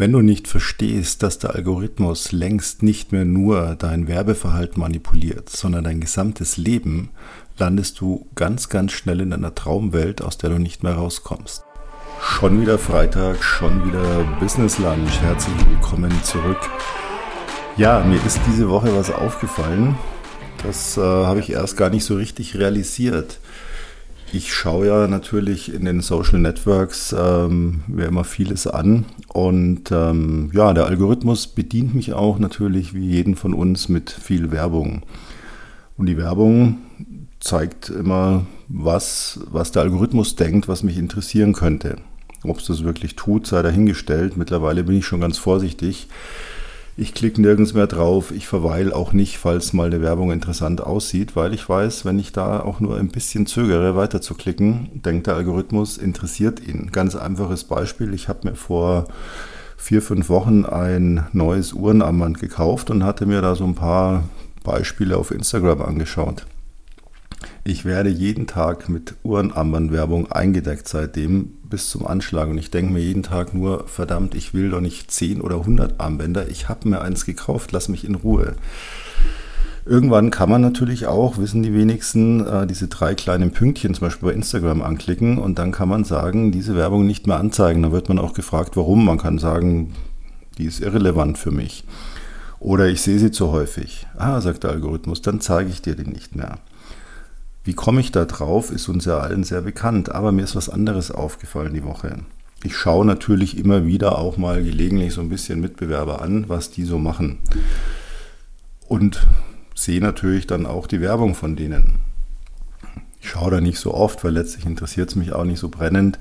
Wenn du nicht verstehst, dass der Algorithmus längst nicht mehr nur dein Werbeverhalten manipuliert, sondern dein gesamtes Leben, landest du ganz, ganz schnell in einer Traumwelt, aus der du nicht mehr rauskommst. Schon wieder Freitag, schon wieder Business Lunch. Herzlich willkommen zurück. Ja, mir ist diese Woche was aufgefallen. Das äh, habe ich erst gar nicht so richtig realisiert. Ich schaue ja natürlich in den Social Networks ähm, mir immer vieles an und ähm, ja, der Algorithmus bedient mich auch natürlich wie jeden von uns mit viel Werbung. Und die Werbung zeigt immer was, was der Algorithmus denkt, was mich interessieren könnte. Ob es das wirklich tut, sei dahingestellt. Mittlerweile bin ich schon ganz vorsichtig ich klicke nirgends mehr drauf. Ich verweile auch nicht, falls mal eine Werbung interessant aussieht, weil ich weiß, wenn ich da auch nur ein bisschen zögere, weiter zu klicken, denkt der Algorithmus, interessiert ihn. Ganz einfaches Beispiel. Ich habe mir vor vier, fünf Wochen ein neues Uhrenarmband gekauft und hatte mir da so ein paar Beispiele auf Instagram angeschaut. Ich werde jeden Tag mit Uhrenarmbandwerbung eingedeckt seitdem bis zum Anschlag. Und ich denke mir jeden Tag nur, verdammt, ich will doch nicht 10 oder 100 Armbänder. Ich habe mir eins gekauft, lass mich in Ruhe. Irgendwann kann man natürlich auch, wissen die wenigsten, äh, diese drei kleinen Pünktchen zum Beispiel bei Instagram anklicken und dann kann man sagen, diese Werbung nicht mehr anzeigen. Da wird man auch gefragt, warum. Man kann sagen, die ist irrelevant für mich. Oder ich sehe sie zu häufig. Ah, sagt der Algorithmus, dann zeige ich dir die nicht mehr. Wie komme ich da drauf, ist uns ja allen sehr bekannt, aber mir ist was anderes aufgefallen die Woche. Ich schaue natürlich immer wieder auch mal gelegentlich so ein bisschen Mitbewerber an, was die so machen. Und sehe natürlich dann auch die Werbung von denen. Ich schaue da nicht so oft, weil letztlich interessiert es mich auch nicht so brennend.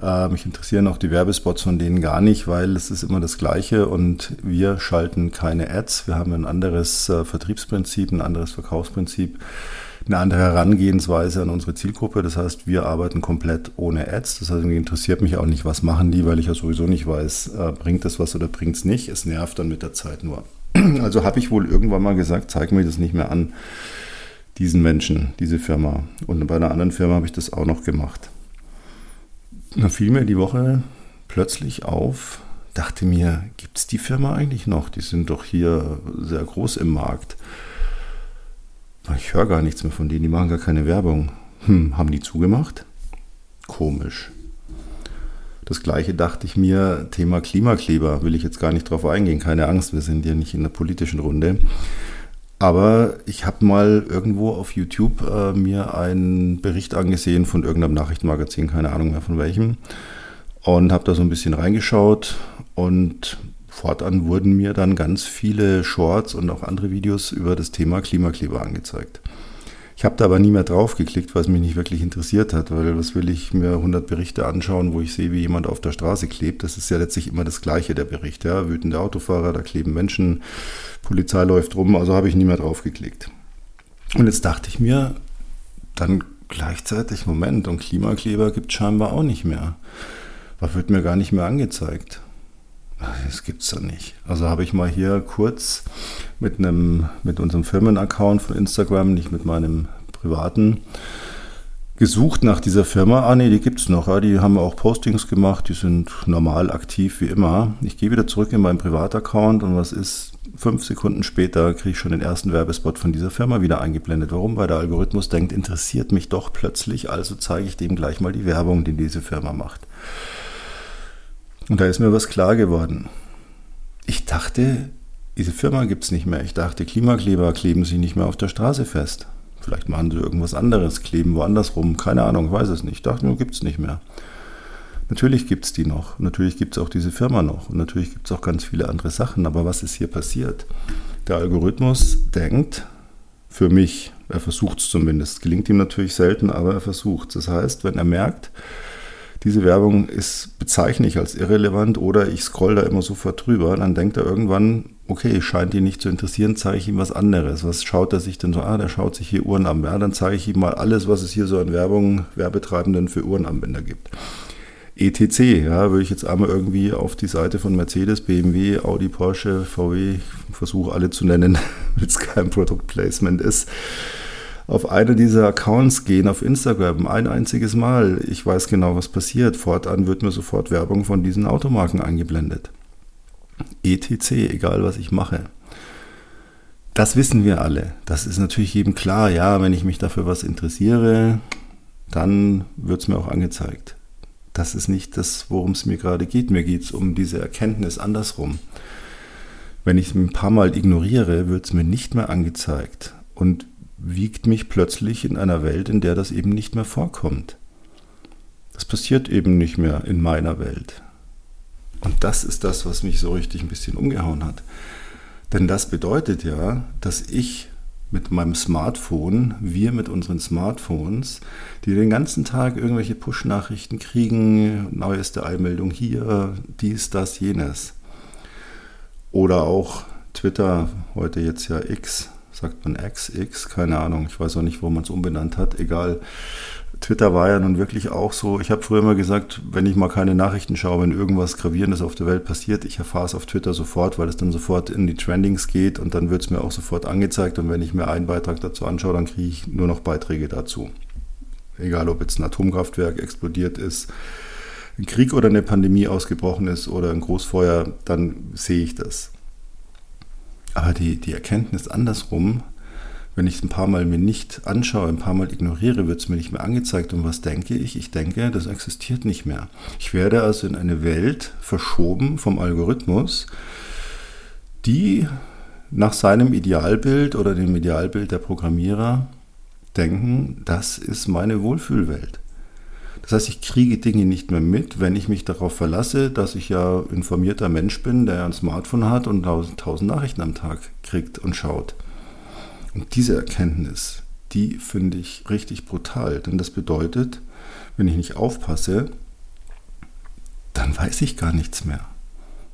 Äh, mich interessieren auch die Werbespots von denen gar nicht, weil es ist immer das Gleiche und wir schalten keine Ads. Wir haben ein anderes äh, Vertriebsprinzip, ein anderes Verkaufsprinzip eine andere Herangehensweise an unsere Zielgruppe. Das heißt, wir arbeiten komplett ohne Ads. Das heißt, irgendwie interessiert mich auch nicht, was machen die, weil ich ja sowieso nicht weiß, äh, bringt das was oder bringt es nicht. Es nervt dann mit der Zeit nur. Also habe ich wohl irgendwann mal gesagt, zeig mir das nicht mehr an, diesen Menschen, diese Firma. Und bei einer anderen Firma habe ich das auch noch gemacht. Dann fiel mir die Woche plötzlich auf, dachte mir, gibt es die Firma eigentlich noch? Die sind doch hier sehr groß im Markt. Ich höre gar nichts mehr von denen, die machen gar keine Werbung. Hm, haben die zugemacht? Komisch. Das gleiche dachte ich mir, Thema Klimakleber, will ich jetzt gar nicht drauf eingehen, keine Angst, wir sind ja nicht in der politischen Runde. Aber ich habe mal irgendwo auf YouTube äh, mir einen Bericht angesehen von irgendeinem Nachrichtenmagazin, keine Ahnung mehr von welchem, und habe da so ein bisschen reingeschaut und fortan wurden mir dann ganz viele Shorts und auch andere Videos über das Thema Klimakleber angezeigt. Ich habe da aber nie mehr drauf geklickt, weil es mich nicht wirklich interessiert hat, weil was will ich mir 100 Berichte anschauen, wo ich sehe, wie jemand auf der Straße klebt. Das ist ja letztlich immer das Gleiche, der Bericht. Ja? Wütende Autofahrer, da kleben Menschen, Polizei läuft rum, also habe ich nie mehr drauf geklickt. Und jetzt dachte ich mir, dann gleichzeitig, Moment, und Klimakleber gibt es scheinbar auch nicht mehr. Was wird mir gar nicht mehr angezeigt? Das gibt's doch nicht. Also habe ich mal hier kurz mit einem, mit unserem Firmenaccount von Instagram, nicht mit meinem privaten, gesucht nach dieser Firma. Ah nee, die gibt's noch. Ja, die haben auch Postings gemacht, die sind normal aktiv wie immer. Ich gehe wieder zurück in meinen Privataccount und was ist? Fünf Sekunden später kriege ich schon den ersten Werbespot von dieser Firma wieder eingeblendet. Warum? Weil der Algorithmus denkt, interessiert mich doch plötzlich, also zeige ich dem gleich mal die Werbung, die diese Firma macht. Und da ist mir was klar geworden. Ich dachte, diese Firma gibt es nicht mehr. Ich dachte, Klimakleber kleben sich nicht mehr auf der Straße fest. Vielleicht machen sie irgendwas anderes, kleben woanders rum. Keine Ahnung, weiß es nicht. Ich dachte nur, gibt es nicht mehr. Natürlich gibt es die noch. Natürlich gibt es auch diese Firma noch. Und natürlich gibt es auch ganz viele andere Sachen. Aber was ist hier passiert? Der Algorithmus denkt, für mich, er versucht es zumindest. Gelingt ihm natürlich selten, aber er versucht es. Das heißt, wenn er merkt, diese Werbung ist, bezeichne ich als irrelevant oder ich scroll da immer sofort drüber, dann denkt er irgendwann, okay, scheint ihn nicht zu interessieren, zeige ich ihm was anderes. Was schaut er sich denn so? Ah, der schaut sich hier Uhren an. Ja, dann zeige ich ihm mal alles, was es hier so an Werbung, Werbetreibenden für Uhrenanwender gibt. ETC, ja, würde ich jetzt einmal irgendwie auf die Seite von Mercedes, BMW, Audi, Porsche, VW, ich versuche alle zu nennen, wenn es kein Produktplacement ist auf eine dieser Accounts gehen auf Instagram, ein einziges Mal, ich weiß genau, was passiert. Fortan wird mir sofort Werbung von diesen Automarken eingeblendet. etc., egal was ich mache. Das wissen wir alle. Das ist natürlich jedem klar. Ja, wenn ich mich dafür was interessiere, dann wird es mir auch angezeigt. Das ist nicht das, worum es mir gerade geht. Mir geht es um diese Erkenntnis andersrum. Wenn ich es ein paar Mal ignoriere, wird es mir nicht mehr angezeigt und wiegt mich plötzlich in einer Welt, in der das eben nicht mehr vorkommt. Das passiert eben nicht mehr in meiner Welt. Und das ist das, was mich so richtig ein bisschen umgehauen hat. Denn das bedeutet ja, dass ich mit meinem Smartphone, wir mit unseren Smartphones, die den ganzen Tag irgendwelche Push-Nachrichten kriegen, neueste Eilmeldung hier, dies, das, jenes. Oder auch Twitter, heute jetzt ja X, sagt man X, X, keine Ahnung, ich weiß auch nicht, wo man es umbenannt hat, egal. Twitter war ja nun wirklich auch so. Ich habe früher immer gesagt, wenn ich mal keine Nachrichten schaue, wenn irgendwas Gravierendes auf der Welt passiert, ich erfahre es auf Twitter sofort, weil es dann sofort in die Trendings geht und dann wird es mir auch sofort angezeigt. Und wenn ich mir einen Beitrag dazu anschaue, dann kriege ich nur noch Beiträge dazu. Egal, ob jetzt ein Atomkraftwerk explodiert ist, ein Krieg oder eine Pandemie ausgebrochen ist oder ein Großfeuer, dann sehe ich das. Aber die, die Erkenntnis andersrum, wenn ich es ein paar Mal mir nicht anschaue, ein paar Mal ignoriere, wird es mir nicht mehr angezeigt. Und was denke ich? Ich denke, das existiert nicht mehr. Ich werde also in eine Welt verschoben vom Algorithmus, die nach seinem Idealbild oder dem Idealbild der Programmierer denken, das ist meine Wohlfühlwelt. Das heißt, ich kriege Dinge nicht mehr mit, wenn ich mich darauf verlasse, dass ich ja informierter Mensch bin, der ein Smartphone hat und tausend Nachrichten am Tag kriegt und schaut. Und diese Erkenntnis, die finde ich richtig brutal, denn das bedeutet, wenn ich nicht aufpasse, dann weiß ich gar nichts mehr.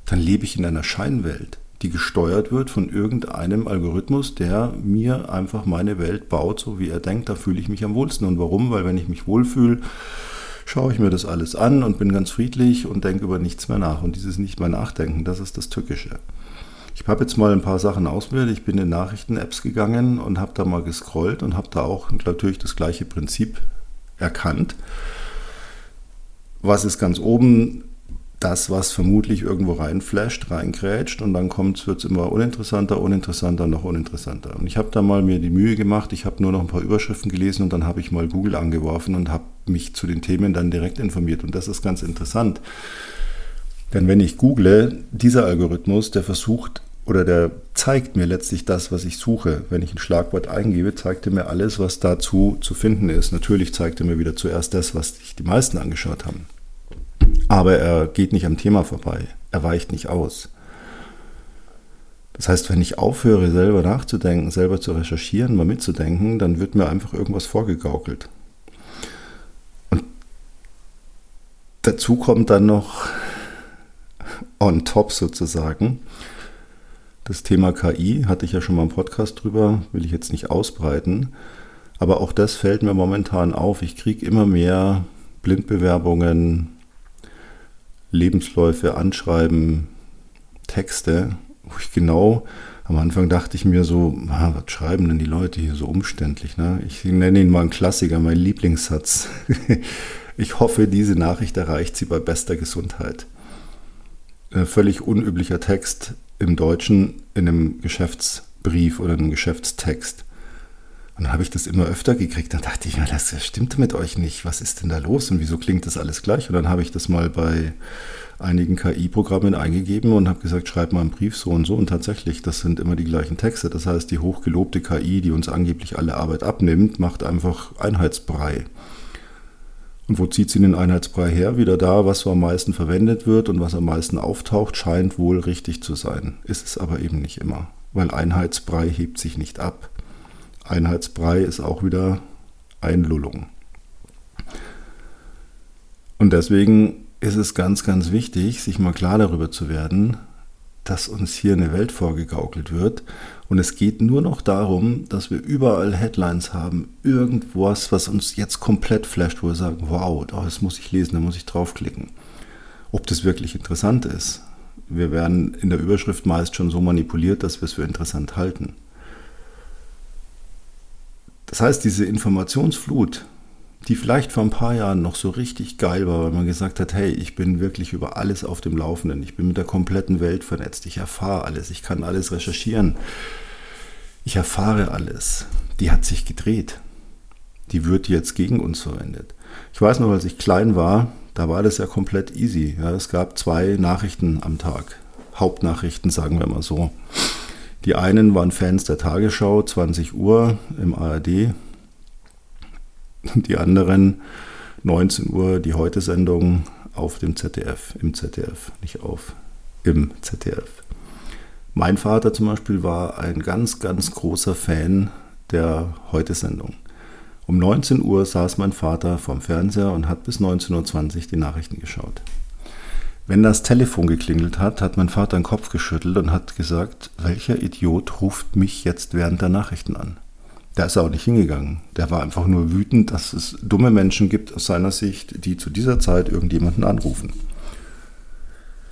Dann lebe ich in einer Scheinwelt, die gesteuert wird von irgendeinem Algorithmus, der mir einfach meine Welt baut, so wie er denkt, da fühle ich mich am wohlsten. Und warum? Weil wenn ich mich wohlfühle, schaue ich mir das alles an und bin ganz friedlich und denke über nichts mehr nach. Und dieses nicht mehr nachdenken, das ist das Tückische. Ich habe jetzt mal ein paar Sachen ausprobiert. Ich bin in Nachrichten-Apps gegangen und habe da mal gescrollt und habe da auch natürlich das gleiche Prinzip erkannt. Was ist ganz oben? Das, was vermutlich irgendwo reinflasht, reingrätscht und dann wird es immer uninteressanter, uninteressanter, noch uninteressanter. Und ich habe da mal mir die Mühe gemacht, ich habe nur noch ein paar Überschriften gelesen und dann habe ich mal Google angeworfen und habe mich zu den Themen dann direkt informiert. Und das ist ganz interessant. Denn wenn ich google, dieser Algorithmus, der versucht oder der zeigt mir letztlich das, was ich suche. Wenn ich ein Schlagwort eingebe, zeigt er mir alles, was dazu zu finden ist. Natürlich zeigt er mir wieder zuerst das, was sich die meisten angeschaut haben. Aber er geht nicht am Thema vorbei. Er weicht nicht aus. Das heißt, wenn ich aufhöre, selber nachzudenken, selber zu recherchieren, mal mitzudenken, dann wird mir einfach irgendwas vorgegaukelt. Und dazu kommt dann noch on top sozusagen. Das Thema KI hatte ich ja schon mal im Podcast drüber, will ich jetzt nicht ausbreiten. Aber auch das fällt mir momentan auf. Ich kriege immer mehr Blindbewerbungen, Lebensläufe, Anschreiben, Texte, wo ich genau am Anfang dachte ich mir so, ah, was schreiben denn die Leute hier so umständlich? Ne? Ich nenne ihn mal einen Klassiker, mein Lieblingssatz. ich hoffe, diese Nachricht erreicht Sie bei bester Gesundheit. Äh, völlig unüblicher Text im Deutschen in einem Geschäftsbrief oder einem Geschäftstext. Und dann habe ich das immer öfter gekriegt. Dann dachte ich mir, das stimmt mit euch nicht. Was ist denn da los und wieso klingt das alles gleich? Und dann habe ich das mal bei einigen KI-Programmen eingegeben und habe gesagt, schreib mal einen Brief so und so. Und tatsächlich, das sind immer die gleichen Texte. Das heißt, die hochgelobte KI, die uns angeblich alle Arbeit abnimmt, macht einfach Einheitsbrei. Und wo zieht sie den Einheitsbrei her? Wieder da, was so am meisten verwendet wird und was am meisten auftaucht, scheint wohl richtig zu sein. Ist es aber eben nicht immer, weil Einheitsbrei hebt sich nicht ab. Einheitsbrei ist auch wieder Einlullung. Und deswegen ist es ganz, ganz wichtig, sich mal klar darüber zu werden, dass uns hier eine Welt vorgegaukelt wird. Und es geht nur noch darum, dass wir überall Headlines haben, irgendwas, was uns jetzt komplett flasht, wo wir sagen, wow, das muss ich lesen, da muss ich draufklicken. Ob das wirklich interessant ist. Wir werden in der Überschrift meist schon so manipuliert, dass wir es für interessant halten. Das heißt, diese Informationsflut, die vielleicht vor ein paar Jahren noch so richtig geil war, weil man gesagt hat, hey, ich bin wirklich über alles auf dem Laufenden, ich bin mit der kompletten Welt vernetzt, ich erfahre alles, ich kann alles recherchieren, ich erfahre alles, die hat sich gedreht. Die wird jetzt gegen uns verwendet. Ich weiß noch, als ich klein war, da war das ja komplett easy. Ja, es gab zwei Nachrichten am Tag. Hauptnachrichten, sagen wir mal so. Die einen waren Fans der Tagesschau, 20 Uhr im ARD. Die anderen 19 Uhr die Heute-Sendung auf dem ZDF, im ZDF, nicht auf, im ZDF. Mein Vater zum Beispiel war ein ganz, ganz großer Fan der Heute-Sendung. Um 19 Uhr saß mein Vater vorm Fernseher und hat bis 19.20 Uhr die Nachrichten geschaut. Wenn das Telefon geklingelt hat, hat mein Vater den Kopf geschüttelt und hat gesagt, welcher Idiot ruft mich jetzt während der Nachrichten an? Da ist er auch nicht hingegangen. Der war einfach nur wütend, dass es dumme Menschen gibt aus seiner Sicht, die zu dieser Zeit irgendjemanden anrufen.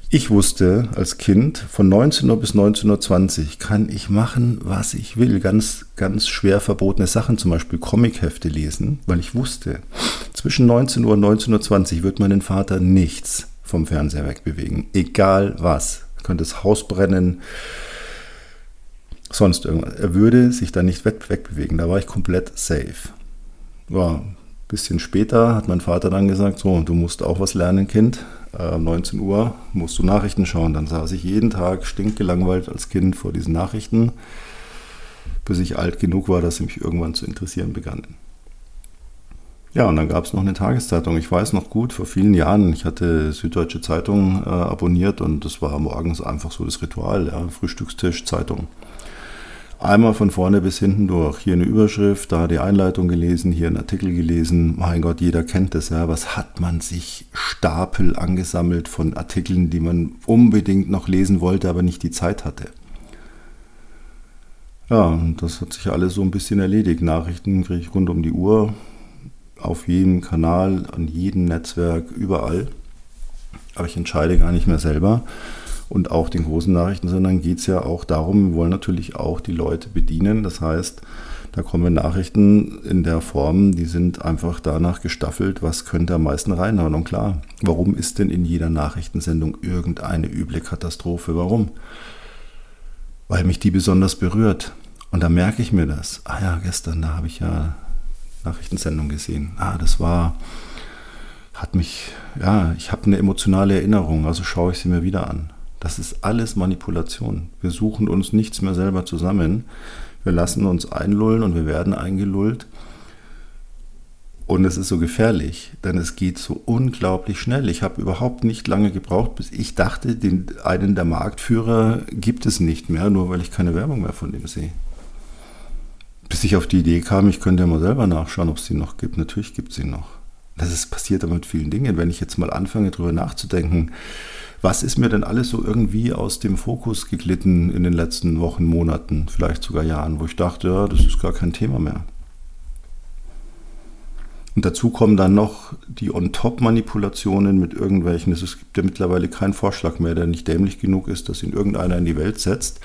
Ich wusste als Kind, von 19 Uhr bis 19.20 Uhr kann ich machen, was ich will. Ganz, ganz schwer verbotene Sachen, zum Beispiel Comichefte lesen, weil ich wusste, zwischen 19 Uhr und 19.20 Uhr wird meinen Vater nichts vom Fernseher wegbewegen. Egal was. Könnte das Haus brennen, sonst irgendwas. Er würde sich da nicht wegbewegen. Da war ich komplett safe. Ja, ein bisschen später hat mein Vater dann gesagt, so, du musst auch was lernen, Kind äh, 19 Uhr musst du Nachrichten schauen. Dann saß ich jeden Tag stinkgelangweilt als Kind vor diesen Nachrichten, bis ich alt genug war, dass sie mich irgendwann zu interessieren begannen. Ja, und dann gab es noch eine Tageszeitung. Ich weiß noch gut, vor vielen Jahren, ich hatte Süddeutsche Zeitung äh, abonniert und das war morgens einfach so das Ritual, ja, Frühstückstisch, Zeitung einmal von vorne bis hinten durch. Hier eine Überschrift, da die Einleitung gelesen, hier einen Artikel gelesen. Mein Gott, jeder kennt das, ja. Was hat man sich Stapel angesammelt von Artikeln, die man unbedingt noch lesen wollte, aber nicht die Zeit hatte? Ja, und das hat sich alles so ein bisschen erledigt. Nachrichten kriege ich rund um die Uhr, auf jedem Kanal, an jedem Netzwerk, überall. Aber ich entscheide gar nicht mehr selber und auch den großen Nachrichten, sondern geht es ja auch darum, wir wollen natürlich auch die Leute bedienen. Das heißt, da kommen Nachrichten in der Form, die sind einfach danach gestaffelt, was könnte am meisten reinhauen. Und klar, warum ist denn in jeder Nachrichtensendung irgendeine üble Katastrophe? Warum? Weil mich die besonders berührt. Und da merke ich mir das. Ah ja, gestern, da habe ich ja Nachrichtensendung gesehen. Ah, das war, hat mich, ja, ich habe eine emotionale Erinnerung, also schaue ich sie mir wieder an. Das ist alles Manipulation. Wir suchen uns nichts mehr selber zusammen. Wir lassen uns einlullen und wir werden eingelullt. Und es ist so gefährlich, denn es geht so unglaublich schnell. Ich habe überhaupt nicht lange gebraucht, bis ich dachte, den, einen der Marktführer gibt es nicht mehr, nur weil ich keine Werbung mehr von dem sehe. Bis ich auf die Idee kam, ich könnte ja mal selber nachschauen, ob es sie noch gibt. Natürlich gibt es sie noch. Das ist passiert aber mit vielen Dingen. Wenn ich jetzt mal anfange, darüber nachzudenken, was ist mir denn alles so irgendwie aus dem Fokus geglitten in den letzten Wochen, Monaten, vielleicht sogar Jahren, wo ich dachte, ja, das ist gar kein Thema mehr. Und dazu kommen dann noch die On-Top-Manipulationen mit irgendwelchen. Es gibt ja mittlerweile keinen Vorschlag mehr, der nicht dämlich genug ist, dass ihn irgendeiner in die Welt setzt.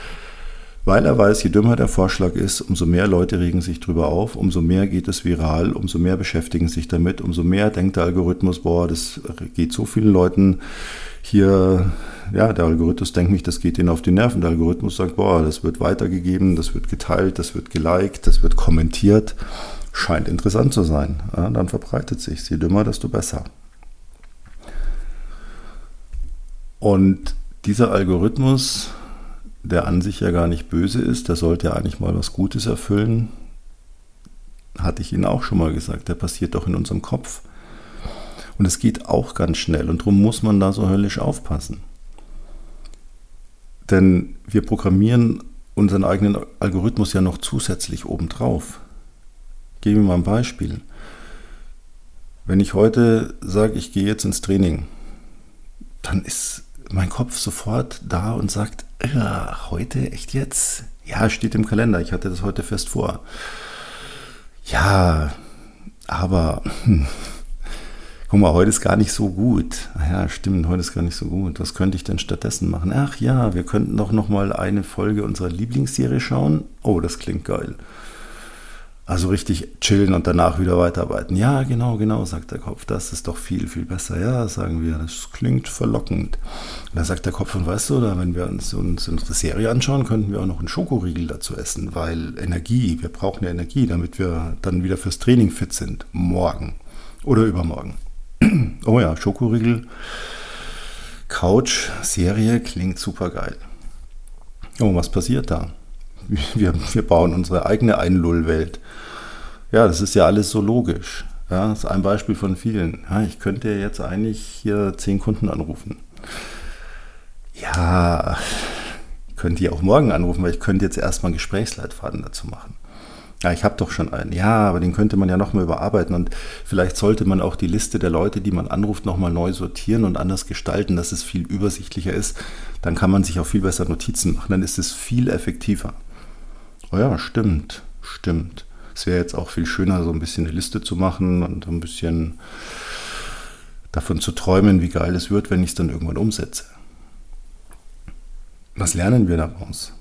Weil er weiß, je dümmer der Vorschlag ist, umso mehr Leute regen sich drüber auf, umso mehr geht es viral, umso mehr beschäftigen sich damit, umso mehr denkt der Algorithmus, boah, das geht so vielen Leuten hier, ja, der Algorithmus denkt nicht, das geht ihnen auf die Nerven. Der Algorithmus sagt, boah, das wird weitergegeben, das wird geteilt, das wird geliked, das wird kommentiert. Scheint interessant zu sein. Ja, dann verbreitet sich. Je dümmer, desto besser. Und dieser Algorithmus, der an sich ja gar nicht böse ist, der sollte ja eigentlich mal was Gutes erfüllen, hatte ich Ihnen auch schon mal gesagt, der passiert doch in unserem Kopf. Und es geht auch ganz schnell und darum muss man da so höllisch aufpassen. Denn wir programmieren unseren eigenen Algorithmus ja noch zusätzlich obendrauf. Geben wir mal ein Beispiel. Wenn ich heute sage, ich gehe jetzt ins Training, dann ist mein Kopf sofort da und sagt, ja, heute echt jetzt? Ja, steht im Kalender, ich hatte das heute fest vor. Ja, aber hm, guck mal, heute ist gar nicht so gut. Ach ja, stimmt, heute ist gar nicht so gut. Was könnte ich denn stattdessen machen? Ach ja, wir könnten doch noch mal eine Folge unserer Lieblingsserie schauen. Oh, das klingt geil. Also richtig chillen und danach wieder weiterarbeiten. Ja, genau, genau, sagt der Kopf. Das ist doch viel, viel besser. Ja, sagen wir, das klingt verlockend. Da sagt der Kopf, und weißt du, oder wenn wir uns, uns unsere Serie anschauen, könnten wir auch noch einen Schokoriegel dazu essen, weil Energie, wir brauchen ja Energie, damit wir dann wieder fürs Training fit sind. Morgen oder übermorgen. oh ja, Schokoriegel, Couch, Serie klingt super geil. Oh, was passiert da? Wir, wir bauen unsere eigene Einlullwelt. Ja, das ist ja alles so logisch. Ja, das ist ein Beispiel von vielen. Ja, ich könnte jetzt eigentlich hier zehn Kunden anrufen. Ja, könnte ich auch morgen anrufen, weil ich könnte jetzt erstmal einen Gesprächsleitfaden dazu machen. Ja, ich habe doch schon einen. Ja, aber den könnte man ja nochmal überarbeiten und vielleicht sollte man auch die Liste der Leute, die man anruft, nochmal neu sortieren und anders gestalten, dass es viel übersichtlicher ist. Dann kann man sich auch viel besser Notizen machen. Dann ist es viel effektiver. Oh ja, stimmt, stimmt. Es wäre jetzt auch viel schöner, so ein bisschen eine Liste zu machen und ein bisschen davon zu träumen, wie geil es wird, wenn ich es dann irgendwann umsetze. Was lernen wir daraus?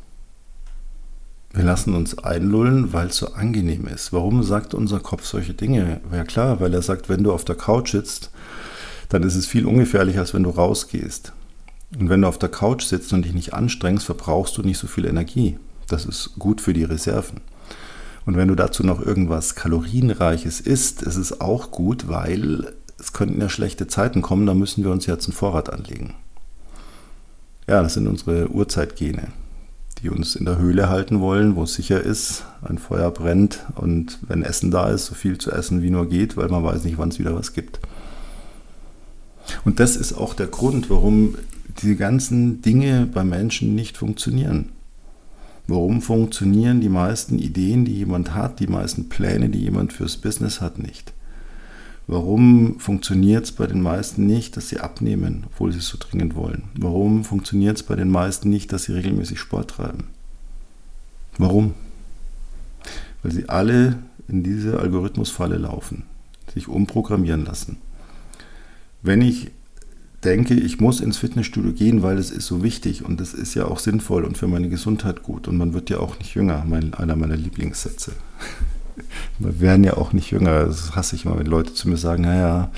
Wir lassen uns einlullen, weil es so angenehm ist. Warum sagt unser Kopf solche Dinge? Ja klar, weil er sagt, wenn du auf der Couch sitzt, dann ist es viel ungefährlicher, als wenn du rausgehst. Und wenn du auf der Couch sitzt und dich nicht anstrengst, verbrauchst du nicht so viel Energie. Das ist gut für die Reserven. Und wenn du dazu noch irgendwas Kalorienreiches isst, ist es auch gut, weil es könnten ja schlechte Zeiten kommen, da müssen wir uns jetzt einen Vorrat anlegen. Ja, das sind unsere Urzeitgene, die uns in der Höhle halten wollen, wo es sicher ist, ein Feuer brennt und wenn Essen da ist, so viel zu essen wie nur geht, weil man weiß nicht, wann es wieder was gibt. Und das ist auch der Grund, warum diese ganzen Dinge bei Menschen nicht funktionieren. Warum funktionieren die meisten Ideen, die jemand hat, die meisten Pläne, die jemand fürs Business hat, nicht? Warum funktioniert es bei den meisten nicht, dass sie abnehmen, obwohl sie es so dringend wollen? Warum funktioniert es bei den meisten nicht, dass sie regelmäßig Sport treiben? Warum? Weil sie alle in diese Algorithmusfalle laufen, sich umprogrammieren lassen. Wenn ich denke, ich muss ins Fitnessstudio gehen, weil es ist so wichtig und es ist ja auch sinnvoll und für meine Gesundheit gut. Und man wird ja auch nicht jünger, mein, einer meiner Lieblingssätze. Wir werden ja auch nicht jünger. Das hasse ich immer, wenn Leute zu mir sagen, naja,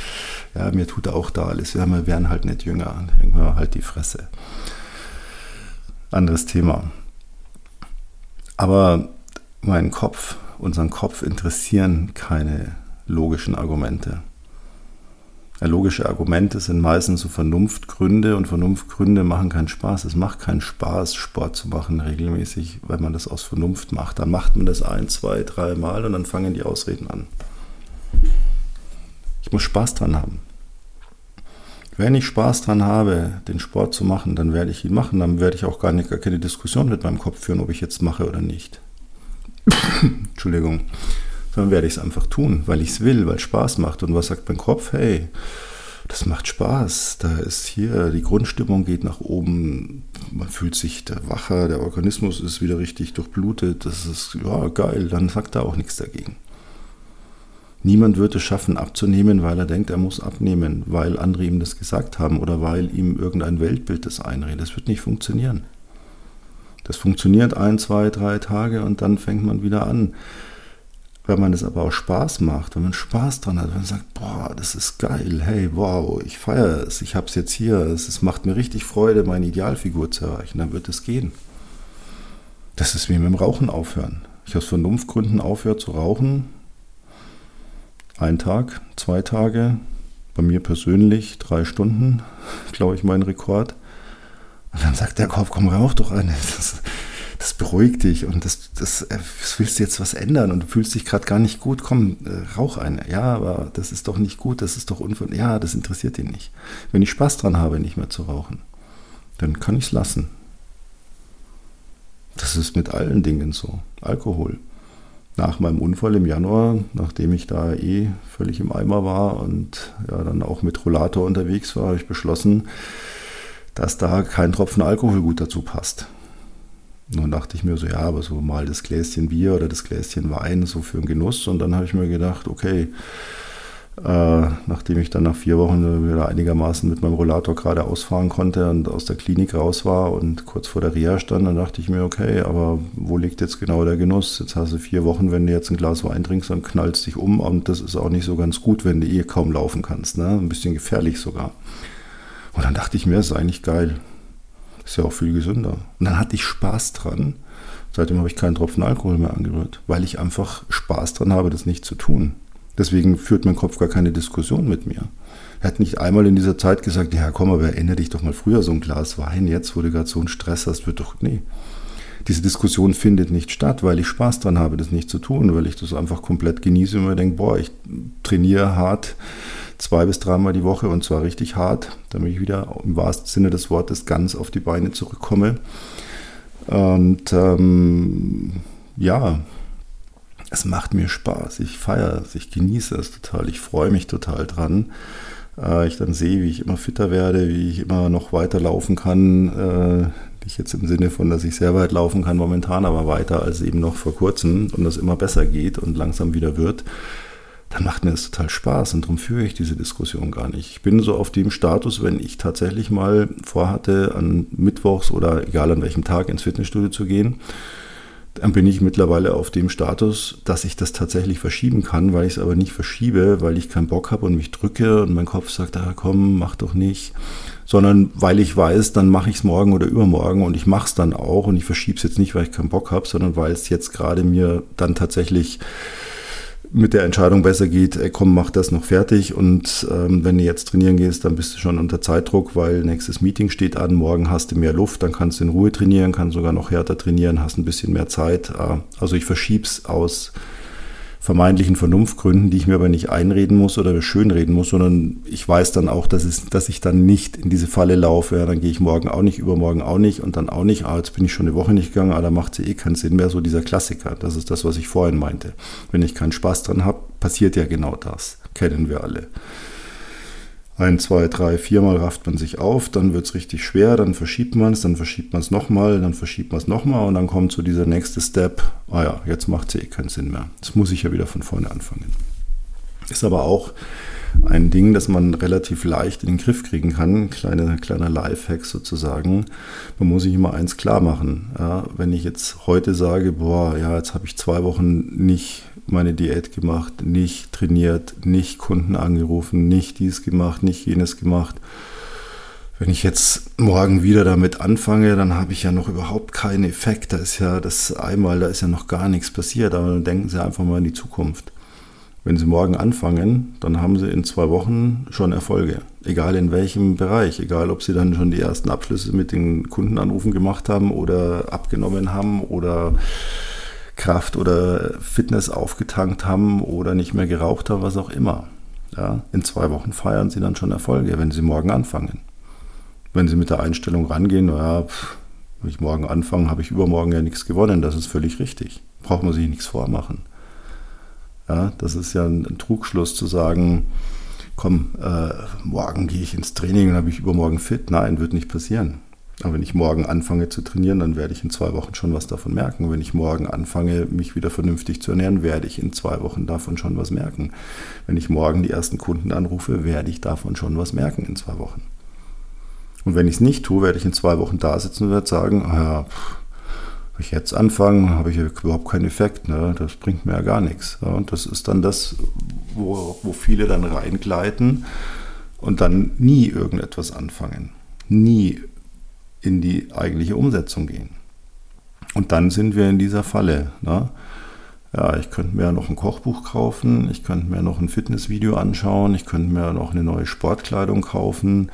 ja, mir tut auch da alles. Ja, wir werden halt nicht jünger. Irgendwann halt die Fresse. Anderes Thema. Aber meinen Kopf, unseren Kopf interessieren keine logischen Argumente. Logische Argumente sind meistens so Vernunftgründe und Vernunftgründe machen keinen Spaß. Es macht keinen Spaß, Sport zu machen regelmäßig, wenn man das aus Vernunft macht. Dann macht man das ein, zwei, drei Mal und dann fangen die Ausreden an. Ich muss Spaß dran haben. Wenn ich Spaß dran habe, den Sport zu machen, dann werde ich ihn machen. Dann werde ich auch gar, nicht, gar keine Diskussion mit meinem Kopf führen, ob ich jetzt mache oder nicht. Entschuldigung dann werde ich es einfach tun, weil ich es will, weil es Spaß macht. Und was sagt mein Kopf? Hey, das macht Spaß. Da ist hier, die Grundstimmung geht nach oben, man fühlt sich der wacher, der Organismus ist wieder richtig durchblutet. Das ist ja geil, dann sagt er auch nichts dagegen. Niemand wird es schaffen, abzunehmen, weil er denkt, er muss abnehmen, weil andere ihm das gesagt haben oder weil ihm irgendein Weltbild das einredet. Das wird nicht funktionieren. Das funktioniert ein, zwei, drei Tage und dann fängt man wieder an. Wenn man es aber auch Spaß macht, wenn man Spaß dran hat, wenn man sagt, boah, das ist geil, hey, wow, ich feiere es, ich habe es jetzt hier, es, es macht mir richtig Freude, meine Idealfigur zu erreichen, dann wird es gehen. Das ist wie mit dem Rauchen aufhören. Ich aus Vernunftgründen aufhöre zu rauchen. Ein Tag, zwei Tage, bei mir persönlich drei Stunden, glaube ich, mein Rekord. Und dann sagt der Kopf, komm, rauch doch eine. Das, das beruhigt dich und das, das, das äh, willst du jetzt was ändern und du fühlst dich gerade gar nicht gut, komm, äh, rauch eine. Ja, aber das ist doch nicht gut, das ist doch unver... Ja, das interessiert ihn nicht. Wenn ich Spaß dran habe, nicht mehr zu rauchen, dann kann ich es lassen. Das ist mit allen Dingen so. Alkohol. Nach meinem Unfall im Januar, nachdem ich da eh völlig im Eimer war und ja dann auch mit Rollator unterwegs war, habe ich beschlossen, dass da kein Tropfen Alkohol gut dazu passt. Und dann dachte ich mir so, ja, aber so mal das Gläschen Bier oder das Gläschen Wein so für einen Genuss. Und dann habe ich mir gedacht, okay, Äh, nachdem ich dann nach vier Wochen wieder einigermaßen mit meinem Rollator gerade ausfahren konnte und aus der Klinik raus war und kurz vor der Reha stand, dann dachte ich mir, okay, aber wo liegt jetzt genau der Genuss? Jetzt hast du vier Wochen, wenn du jetzt ein Glas Wein trinkst, dann knallst dich um und das ist auch nicht so ganz gut, wenn du eh kaum laufen kannst. Ne? Ein bisschen gefährlich sogar. Und dann dachte ich mir, das ist eigentlich geil. Ist ja auch viel gesünder. Und dann hatte ich Spaß dran. Seitdem habe ich keinen Tropfen Alkohol mehr angerührt, weil ich einfach Spaß dran habe, das nicht zu tun. Deswegen führt mein Kopf gar keine Diskussion mit mir. Er hat nicht einmal in dieser Zeit gesagt, ja komm, aber erinnere dich doch mal früher so ein Glas Wein, jetzt wo du gerade so einen Stress hast, wird doch, nee. Diese Diskussion findet nicht statt, weil ich Spaß dran habe, das nicht zu tun, weil ich das einfach komplett genieße und mir denke, boah, ich trainiere hart zwei bis dreimal die Woche und zwar richtig hart, damit ich wieder im wahrsten Sinne des Wortes ganz auf die Beine zurückkomme. Und ähm, ja, es macht mir Spaß. Ich feiere es, ich genieße es total, ich freue mich total dran. Äh, ich dann sehe, wie ich immer fitter werde, wie ich immer noch weiter laufen kann. Äh, nicht jetzt im Sinne von, dass ich sehr weit laufen kann momentan, aber weiter als eben noch vor kurzem und das immer besser geht und langsam wieder wird. Dann macht mir das total Spaß und darum führe ich diese Diskussion gar nicht. Ich bin so auf dem Status, wenn ich tatsächlich mal vorhatte, an Mittwochs oder egal an welchem Tag ins Fitnessstudio zu gehen, dann bin ich mittlerweile auf dem Status, dass ich das tatsächlich verschieben kann, weil ich es aber nicht verschiebe, weil ich keinen Bock habe und mich drücke und mein Kopf sagt, ah, komm, mach doch nicht, sondern weil ich weiß, dann mache ich es morgen oder übermorgen und ich mache es dann auch und ich verschiebe es jetzt nicht, weil ich keinen Bock habe, sondern weil es jetzt gerade mir dann tatsächlich mit der Entscheidung besser geht, ey, komm, mach das noch fertig und ähm, wenn du jetzt trainieren gehst, dann bist du schon unter Zeitdruck, weil nächstes Meeting steht an, morgen hast du mehr Luft, dann kannst du in Ruhe trainieren, kannst sogar noch härter trainieren, hast ein bisschen mehr Zeit. Äh, also ich verschieb's aus vermeintlichen Vernunftgründen, die ich mir aber nicht einreden muss oder schönreden muss, sondern ich weiß dann auch, dass, es, dass ich dann nicht in diese Falle laufe. Ja, dann gehe ich morgen auch nicht, übermorgen auch nicht und dann auch nicht. Ah, jetzt bin ich schon eine Woche nicht gegangen, ah, da macht es eh keinen Sinn mehr. So dieser Klassiker. Das ist das, was ich vorhin meinte. Wenn ich keinen Spaß dran habe, passiert ja genau das. Kennen wir alle ein, zwei, drei, viermal rafft man sich auf, dann wird es richtig schwer, dann verschiebt man es, dann verschiebt man es nochmal, dann verschiebt man es nochmal und dann kommt so dieser nächste Step, ah ja, jetzt macht es eh keinen Sinn mehr. Jetzt muss ich ja wieder von vorne anfangen. Ist aber auch ein Ding, das man relativ leicht in den Griff kriegen kann. Kleine, kleiner Lifehack sozusagen. Man muss sich immer eins klar machen. Ja, wenn ich jetzt heute sage, boah, ja, jetzt habe ich zwei Wochen nicht meine Diät gemacht, nicht trainiert, nicht Kunden angerufen, nicht dies gemacht, nicht jenes gemacht. Wenn ich jetzt morgen wieder damit anfange, dann habe ich ja noch überhaupt keinen Effekt. Da ist ja das einmal, da ist ja noch gar nichts passiert. Aber dann denken Sie einfach mal in die Zukunft. Wenn Sie morgen anfangen, dann haben Sie in zwei Wochen schon Erfolge. Egal in welchem Bereich. Egal, ob Sie dann schon die ersten Abschlüsse mit den Kundenanrufen gemacht haben oder abgenommen haben oder Kraft oder Fitness aufgetankt haben oder nicht mehr geraucht haben, was auch immer. Ja, in zwei Wochen feiern Sie dann schon Erfolge, wenn Sie morgen anfangen. Wenn Sie mit der Einstellung rangehen, naja, wenn ich morgen anfange, habe ich übermorgen ja nichts gewonnen. Das ist völlig richtig. Braucht man sich nichts vormachen. Ja, das ist ja ein, ein Trugschluss zu sagen, komm, äh, morgen gehe ich ins Training und habe ich übermorgen fit. Nein, wird nicht passieren. Aber wenn ich morgen anfange zu trainieren, dann werde ich in zwei Wochen schon was davon merken. Wenn ich morgen anfange, mich wieder vernünftig zu ernähren, werde ich in zwei Wochen davon schon was merken. Wenn ich morgen die ersten Kunden anrufe, werde ich davon schon was merken in zwei Wochen. Und wenn ich es nicht tue, werde ich in zwei Wochen da sitzen und werde sagen, ah ja, wenn ich jetzt anfange, habe ich überhaupt keinen Effekt. Ne? Das bringt mir ja gar nichts. Ja? Und das ist dann das, wo, wo viele dann reingleiten und dann nie irgendetwas anfangen. Nie in die eigentliche Umsetzung gehen. Und dann sind wir in dieser Falle. Ne? Ja, ich könnte mir noch ein Kochbuch kaufen, ich könnte mir noch ein Fitnessvideo anschauen, ich könnte mir noch eine neue Sportkleidung kaufen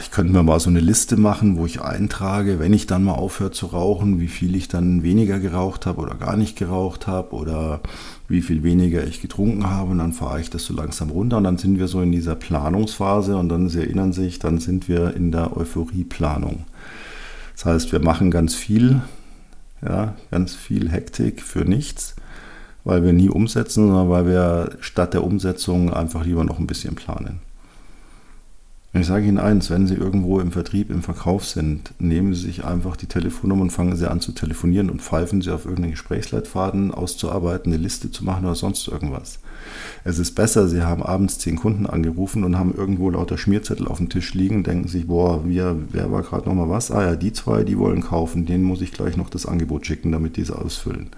ich könnte mir mal so eine Liste machen, wo ich eintrage, wenn ich dann mal aufhöre zu rauchen, wie viel ich dann weniger geraucht habe oder gar nicht geraucht habe oder wie viel weniger ich getrunken habe und dann fahre ich das so langsam runter und dann sind wir so in dieser Planungsphase und dann, Sie erinnern sich, dann sind wir in der Euphorieplanung. Das heißt, wir machen ganz viel, ja, ganz viel Hektik für nichts, weil wir nie umsetzen, sondern weil wir statt der Umsetzung einfach lieber noch ein bisschen planen. Ich sage Ihnen eins, wenn Sie irgendwo im Vertrieb, im Verkauf sind, nehmen Sie sich einfach die Telefonnummer und fangen Sie an zu telefonieren und pfeifen Sie auf irgendeinen Gesprächsleitfaden auszuarbeiten, eine Liste zu machen oder sonst irgendwas. Es ist besser, Sie haben abends zehn Kunden angerufen und haben irgendwo lauter Schmierzettel auf dem Tisch liegen, denken sich, boah, wir, wer war gerade nochmal was? Ah ja, die zwei, die wollen kaufen, denen muss ich gleich noch das Angebot schicken, damit die es ausfüllen.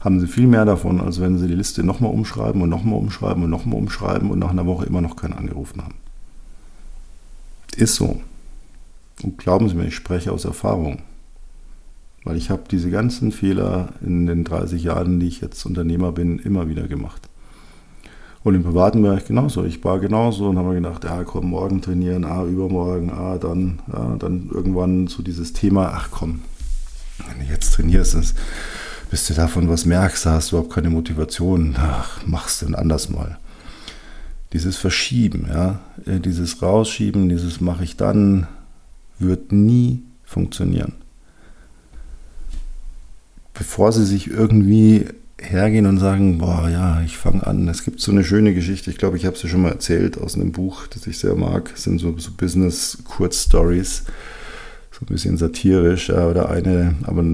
Haben Sie viel mehr davon, als wenn Sie die Liste nochmal umschreiben und nochmal umschreiben und nochmal umschreiben und nach einer Woche immer noch keinen angerufen haben. Ist so. Und glauben Sie mir, ich spreche aus Erfahrung. Weil ich habe diese ganzen Fehler in den 30 Jahren, die ich jetzt Unternehmer bin, immer wieder gemacht. Und im privaten Bereich genauso. Ich war genauso und habe mir gedacht, ja, komm, morgen trainieren, ah, übermorgen, ah, dann, ja, dann irgendwann so dieses Thema, ach komm, wenn du jetzt trainierst, ist, bis du davon was merkst, da hast du überhaupt keine Motivation, ach, mach's denn anders mal dieses Verschieben, ja, äh, dieses Rausschieben, dieses mache ich dann, wird nie funktionieren. Bevor sie sich irgendwie hergehen und sagen, boah, ja, ich fange an. Es gibt so eine schöne Geschichte, ich glaube, ich habe sie schon mal erzählt aus einem Buch, das ich sehr mag. Das sind so, so Business-Kurzstories, so ein bisschen satirisch, ja, oder eine, aber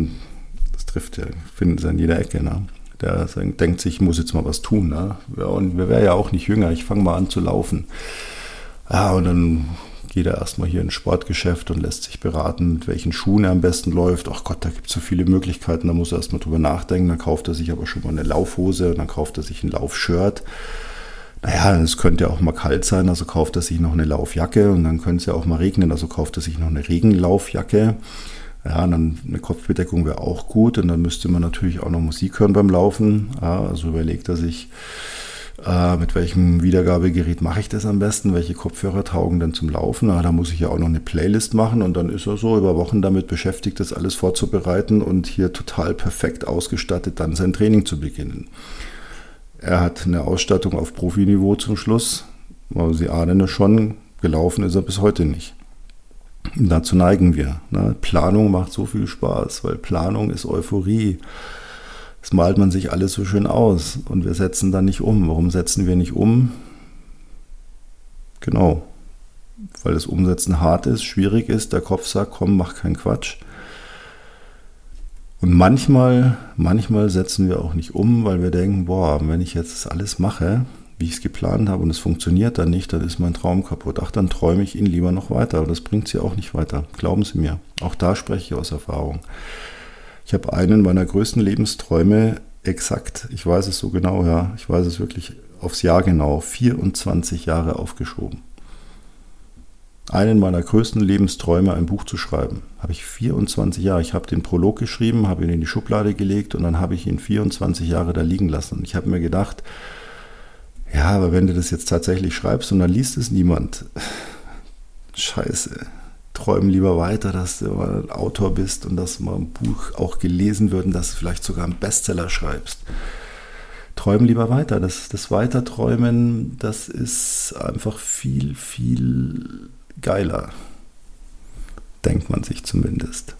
das trifft ja, finden sie an jeder Ecke. Ne? Der denkt sich, ich muss jetzt mal was tun. Ne? Und wir wären ja auch nicht jünger, ich fange mal an zu laufen. Ja, und dann geht er erstmal hier ins Sportgeschäft und lässt sich beraten, mit welchen Schuhen er am besten läuft. Ach Gott, da gibt es so viele Möglichkeiten, da muss er erstmal drüber nachdenken. Dann kauft er sich aber schon mal eine Laufhose und dann kauft er sich ein Laufshirt. Naja, es könnte ja auch mal kalt sein, also kauft er sich noch eine Laufjacke und dann könnte es ja auch mal regnen, also kauft er sich noch eine Regenlaufjacke. Ja, dann eine Kopfbedeckung wäre auch gut und dann müsste man natürlich auch noch Musik hören beim Laufen. Ja, also überlegt er sich, äh, mit welchem Wiedergabegerät mache ich das am besten, welche Kopfhörer taugen denn zum Laufen. Ja, da muss ich ja auch noch eine Playlist machen und dann ist er so über Wochen damit beschäftigt, das alles vorzubereiten und hier total perfekt ausgestattet dann sein Training zu beginnen. Er hat eine Ausstattung auf Profiniveau zum Schluss, aber Sie ahnen es schon, gelaufen ist er bis heute nicht. Dazu neigen wir. Ne? Planung macht so viel Spaß, weil Planung ist Euphorie. Das malt man sich alles so schön aus und wir setzen da nicht um. Warum setzen wir nicht um? Genau, weil das Umsetzen hart ist, schwierig ist, der Kopf sagt, komm, mach keinen Quatsch. Und manchmal, manchmal setzen wir auch nicht um, weil wir denken, boah, wenn ich jetzt das alles mache, wie ich es geplant habe und es funktioniert dann nicht, dann ist mein Traum kaputt. Ach, dann träume ich ihn lieber noch weiter. Aber das bringt sie auch nicht weiter. Glauben Sie mir. Auch da spreche ich aus Erfahrung. Ich habe einen meiner größten Lebensträume exakt, ich weiß es so genau, ja, ich weiß es wirklich aufs Jahr genau, 24 Jahre aufgeschoben. Einen meiner größten Lebensträume, ein Buch zu schreiben, habe ich 24 Jahre. Ich habe den Prolog geschrieben, habe ihn in die Schublade gelegt und dann habe ich ihn 24 Jahre da liegen lassen. Und ich habe mir gedacht, ja, aber wenn du das jetzt tatsächlich schreibst und dann liest es niemand, scheiße. Träum lieber weiter, dass du ein Autor bist und dass mal ein Buch auch gelesen wird und dass du vielleicht sogar einen Bestseller schreibst. Träum lieber weiter. Das, das Weiterträumen, das ist einfach viel, viel geiler. Denkt man sich zumindest.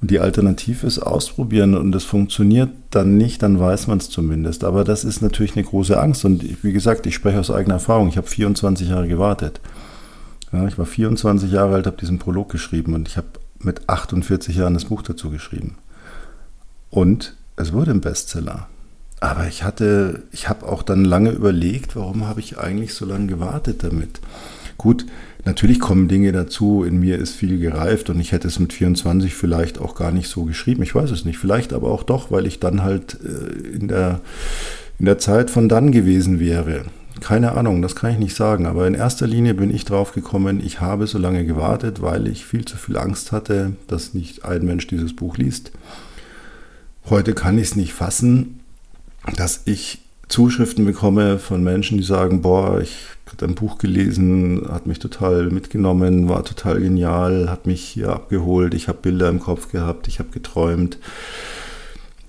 Und die Alternative ist ausprobieren und das funktioniert dann nicht, dann weiß man es zumindest. Aber das ist natürlich eine große Angst. Und wie gesagt, ich spreche aus eigener Erfahrung. Ich habe 24 Jahre gewartet. Ja, ich war 24 Jahre alt, habe diesen Prolog geschrieben und ich habe mit 48 Jahren das Buch dazu geschrieben. Und es wurde ein Bestseller. Aber ich hatte, ich habe auch dann lange überlegt, warum habe ich eigentlich so lange gewartet damit. Gut, Natürlich kommen Dinge dazu, in mir ist viel gereift und ich hätte es mit 24 vielleicht auch gar nicht so geschrieben. Ich weiß es nicht. Vielleicht aber auch doch, weil ich dann halt äh, in der, in der Zeit von dann gewesen wäre. Keine Ahnung, das kann ich nicht sagen. Aber in erster Linie bin ich drauf gekommen, ich habe so lange gewartet, weil ich viel zu viel Angst hatte, dass nicht ein Mensch dieses Buch liest. Heute kann ich es nicht fassen, dass ich Zuschriften bekomme von Menschen, die sagen, boah, ich habe ein Buch gelesen, hat mich total mitgenommen, war total genial, hat mich hier abgeholt, ich habe Bilder im Kopf gehabt, ich habe geträumt.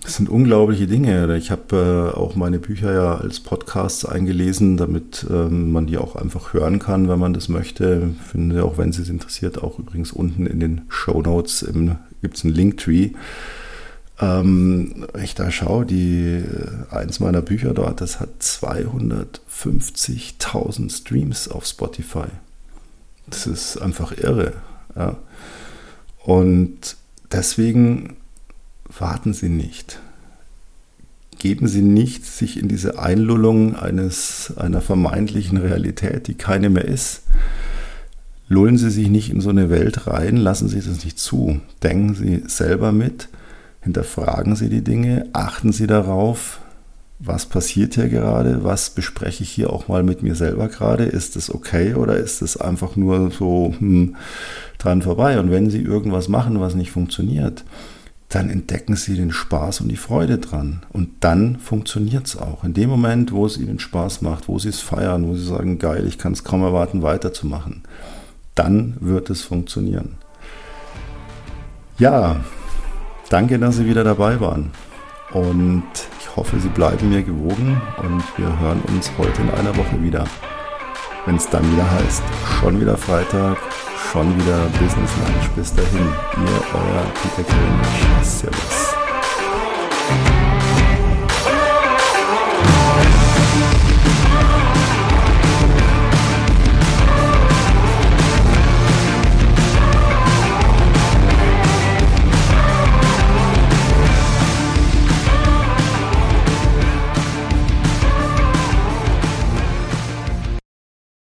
Das sind unglaubliche Dinge. Ich habe äh, auch meine Bücher ja als Podcasts eingelesen, damit ähm, man die auch einfach hören kann, wenn man das möchte. Finde auch, wenn es interessiert, auch übrigens unten in den Show Notes gibt es einen Linktree. Ähm, ich da schaue, die, äh, eins meiner Bücher dort, das hat 250.000 Streams auf Spotify. Das ist einfach irre. Ja. Und deswegen warten Sie nicht. Geben Sie nicht sich in diese Einlullung eines, einer vermeintlichen Realität, die keine mehr ist. Lullen Sie sich nicht in so eine Welt rein, lassen Sie das nicht zu. Denken Sie selber mit, hinterfragen Sie die Dinge, achten Sie darauf, was passiert hier gerade, was bespreche ich hier auch mal mit mir selber gerade, ist das okay oder ist es einfach nur so hm, dran vorbei? Und wenn Sie irgendwas machen, was nicht funktioniert, dann entdecken Sie den Spaß und die Freude dran. Und dann funktioniert es auch. In dem Moment, wo es Ihnen Spaß macht, wo Sie es feiern, wo Sie sagen, geil, ich kann es kaum erwarten, weiterzumachen, dann wird es funktionieren. Ja, danke, dass Sie wieder dabei waren. Und ich hoffe, Sie bleiben mir gewogen und wir hören uns heute in einer Woche wieder. Wenn es dann wieder heißt, schon wieder Freitag, schon wieder Business Lunch. Bis dahin, ihr, euer Peter König. Servus.